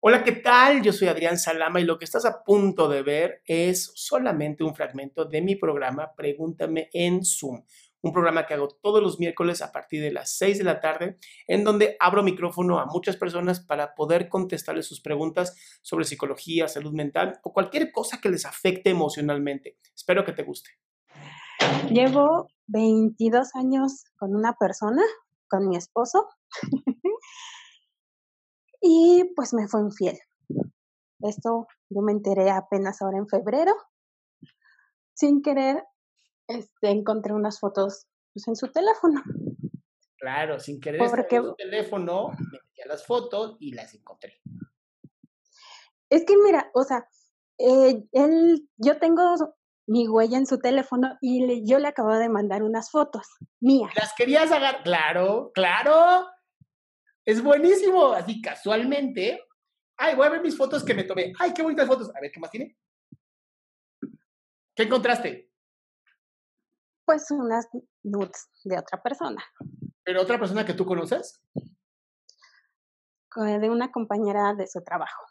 Hola, ¿qué tal? Yo soy Adrián Salama y lo que estás a punto de ver es solamente un fragmento de mi programa Pregúntame en Zoom, un programa que hago todos los miércoles a partir de las 6 de la tarde, en donde abro micrófono a muchas personas para poder contestarles sus preguntas sobre psicología, salud mental o cualquier cosa que les afecte emocionalmente. Espero que te guste. Llevo 22 años con una persona, con mi esposo. y pues me fue infiel. Esto yo me enteré apenas ahora en febrero. Sin querer, este, encontré unas fotos pues, en su teléfono. Claro, sin querer Porque, en su teléfono, me metí a las fotos y las encontré. Es que mira, o sea, eh, él, yo tengo mi huella en su teléfono y le, yo le acabo de mandar unas fotos mías. ¿Las querías agarrar? Claro, claro. Es buenísimo. Así casualmente. Ay, voy a ver mis fotos que me tomé. Ay, qué bonitas fotos. A ver, ¿qué más tiene? ¿Qué encontraste? Pues unas nudes de otra persona. ¿Pero otra persona que tú conoces? De una compañera de su trabajo.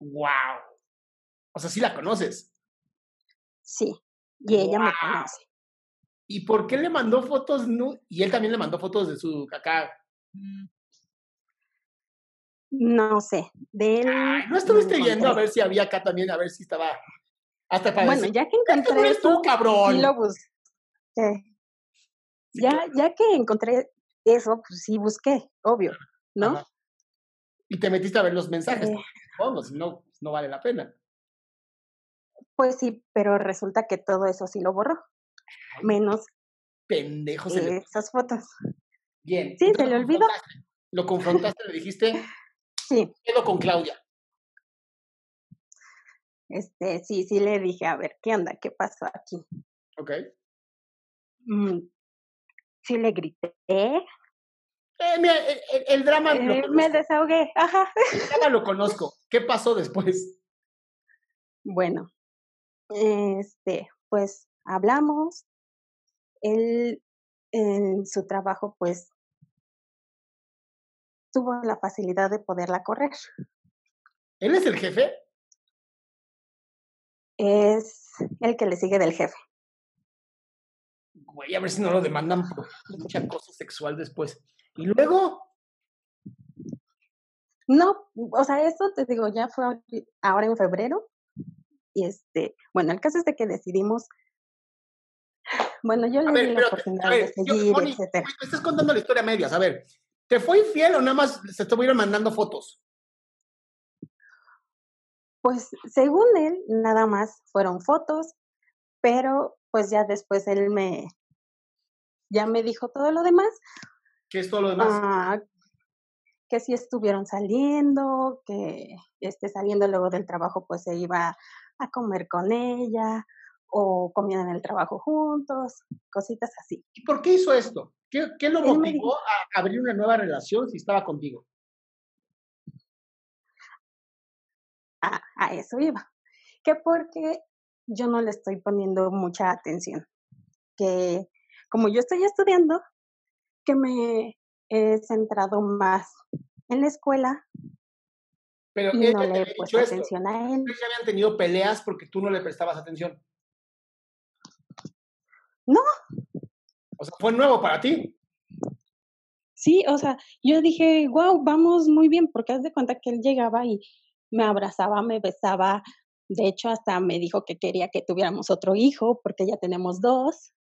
¡Wow! O sea, sí la conoces. Sí, y ella me conoce. ¿Y por qué le mandó fotos Y él también le mandó fotos de su caca. No sé, de él. ¿No estuviste viendo a ver si había acá también, a ver si estaba hasta para Bueno, ya que encontré. Este tú, cabrón. lo busqué. ya, ya que encontré eso, pues sí busqué, obvio, ¿no? Y te metiste a ver los mensajes, eh. si no, pues no vale la pena. Pues sí, pero resulta que todo eso sí lo borró menos pendejos esas fotos. Bien. Sí, se le olvidó. Lo confrontaste, le dijiste. Sí. Quedo con Claudia. Este, sí, sí le dije, a ver, ¿qué onda? ¿Qué pasó aquí? Ok. Mm, sí le grité. Eh, mira, el, drama. Eh, me desahogué, ajá. El drama lo conozco. ¿Qué pasó después? Bueno, este, pues hablamos, él en su trabajo pues tuvo la facilidad de poderla correr. ¿Él es el jefe? Es el que le sigue del jefe. Güey, a ver si no lo demandan por mucha cosa sexual después. ¿Y luego? No, o sea, eso te digo, ya fue ahora en febrero. Y este, bueno, el caso es de que decidimos bueno, yo le di la oportunidad de seguir, etcétera. Me estás contando la historia a medias. A ver, ¿te fue infiel o nada más se estuvieron mandando fotos? Pues según él, nada más fueron fotos, pero pues ya después él me, ya me dijo todo lo demás. ¿Qué es todo lo demás? Ah, que si estuvieron saliendo, que esté saliendo luego del trabajo, pues se iba a comer con ella, o comían en el trabajo juntos, cositas así. ¿Y por qué hizo esto? ¿Qué, qué lo motivó a abrir una nueva relación si estaba contigo? A, a eso iba. Que porque yo no le estoy poniendo mucha atención. Que como yo estoy estudiando, que me he centrado más en la escuela. Pero y no le he puesto atención a él. ya habían tenido peleas porque tú no le prestabas atención. No. O sea, fue nuevo para ti. Sí, o sea, yo dije, wow, vamos muy bien, porque haz de cuenta que él llegaba y me abrazaba, me besaba. De hecho, hasta me dijo que quería que tuviéramos otro hijo, porque ya tenemos dos.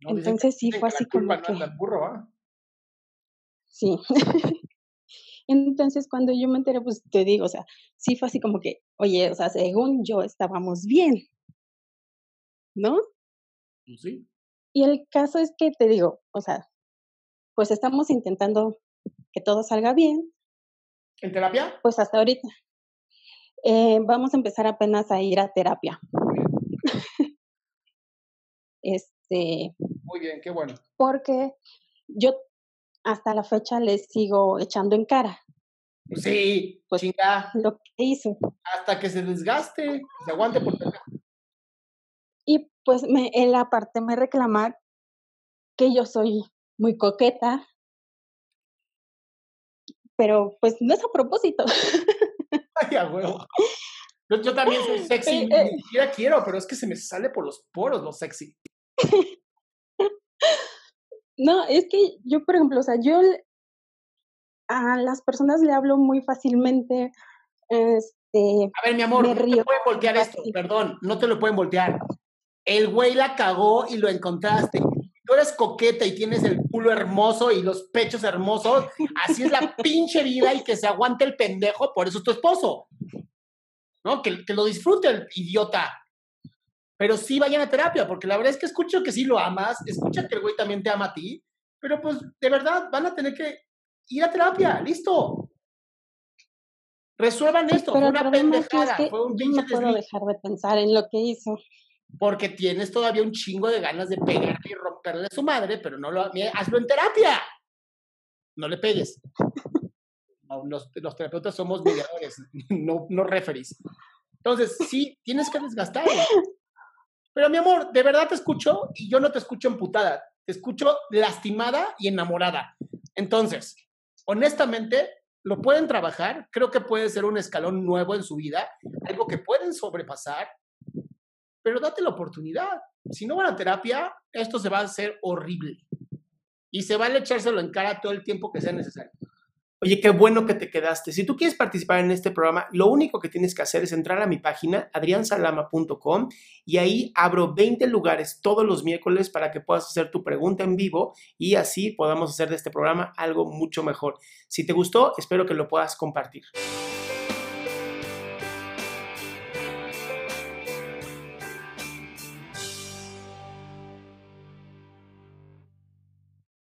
Entonces sí fue así como que... burro, ¿ah? Sí. Entonces cuando yo me enteré, pues te digo, o sea, sí fue así como que, oye, o sea, según yo estábamos bien. ¿No? Pues sí. Y el caso es que te digo, o sea, pues estamos intentando que todo salga bien. ¿En terapia? Pues hasta ahorita. Eh, vamos a empezar apenas a ir a terapia. este. Muy bien, qué bueno. Porque yo hasta la fecha le sigo echando en cara. Sí, pues chinga. Lo que hizo. Hasta que se desgaste, se aguante por. Y pues me, él aparte me reclama que yo soy muy coqueta, pero pues no es a propósito. Ay, a huevo. Yo, también soy sexy, eh, eh. ni siquiera quiero, pero es que se me sale por los poros lo sexy. No, es que yo, por ejemplo, o sea, yo a las personas le hablo muy fácilmente. Este, a ver, mi amor, no te pueden voltear esto, perdón, no te lo pueden voltear. El güey la cagó y lo encontraste. Tú eres coqueta y tienes el culo hermoso y los pechos hermosos. Así es la pinche vida y que se aguante el pendejo, por eso es tu esposo. ¿No? Que, que lo disfrute el idiota. Pero sí vayan a terapia, porque la verdad es que escucho que sí lo amas, escucha que el güey también te ama a ti, pero pues de verdad van a tener que ir a terapia, listo. Resuelvan esto, fue una pendejada, fue un no puedo dejar de pensar en lo que hizo. Porque tienes todavía un chingo de ganas de pegarle y romperle a su madre, pero no lo hazlo en terapia. No le pegues. los, los, terapeutas somos mediadores, no, no referís. Entonces, sí, tienes que desgastar. Pero mi amor, de verdad te escucho y yo no te escucho emputada, te escucho lastimada y enamorada. Entonces, honestamente, lo pueden trabajar, creo que puede ser un escalón nuevo en su vida, algo que pueden sobrepasar, pero date la oportunidad. Si no van a terapia, esto se va a hacer horrible. Y se va a echárselo en cara todo el tiempo que sea necesario. Oye, qué bueno que te quedaste. Si tú quieres participar en este programa, lo único que tienes que hacer es entrar a mi página, adriansalama.com, y ahí abro 20 lugares todos los miércoles para que puedas hacer tu pregunta en vivo y así podamos hacer de este programa algo mucho mejor. Si te gustó, espero que lo puedas compartir.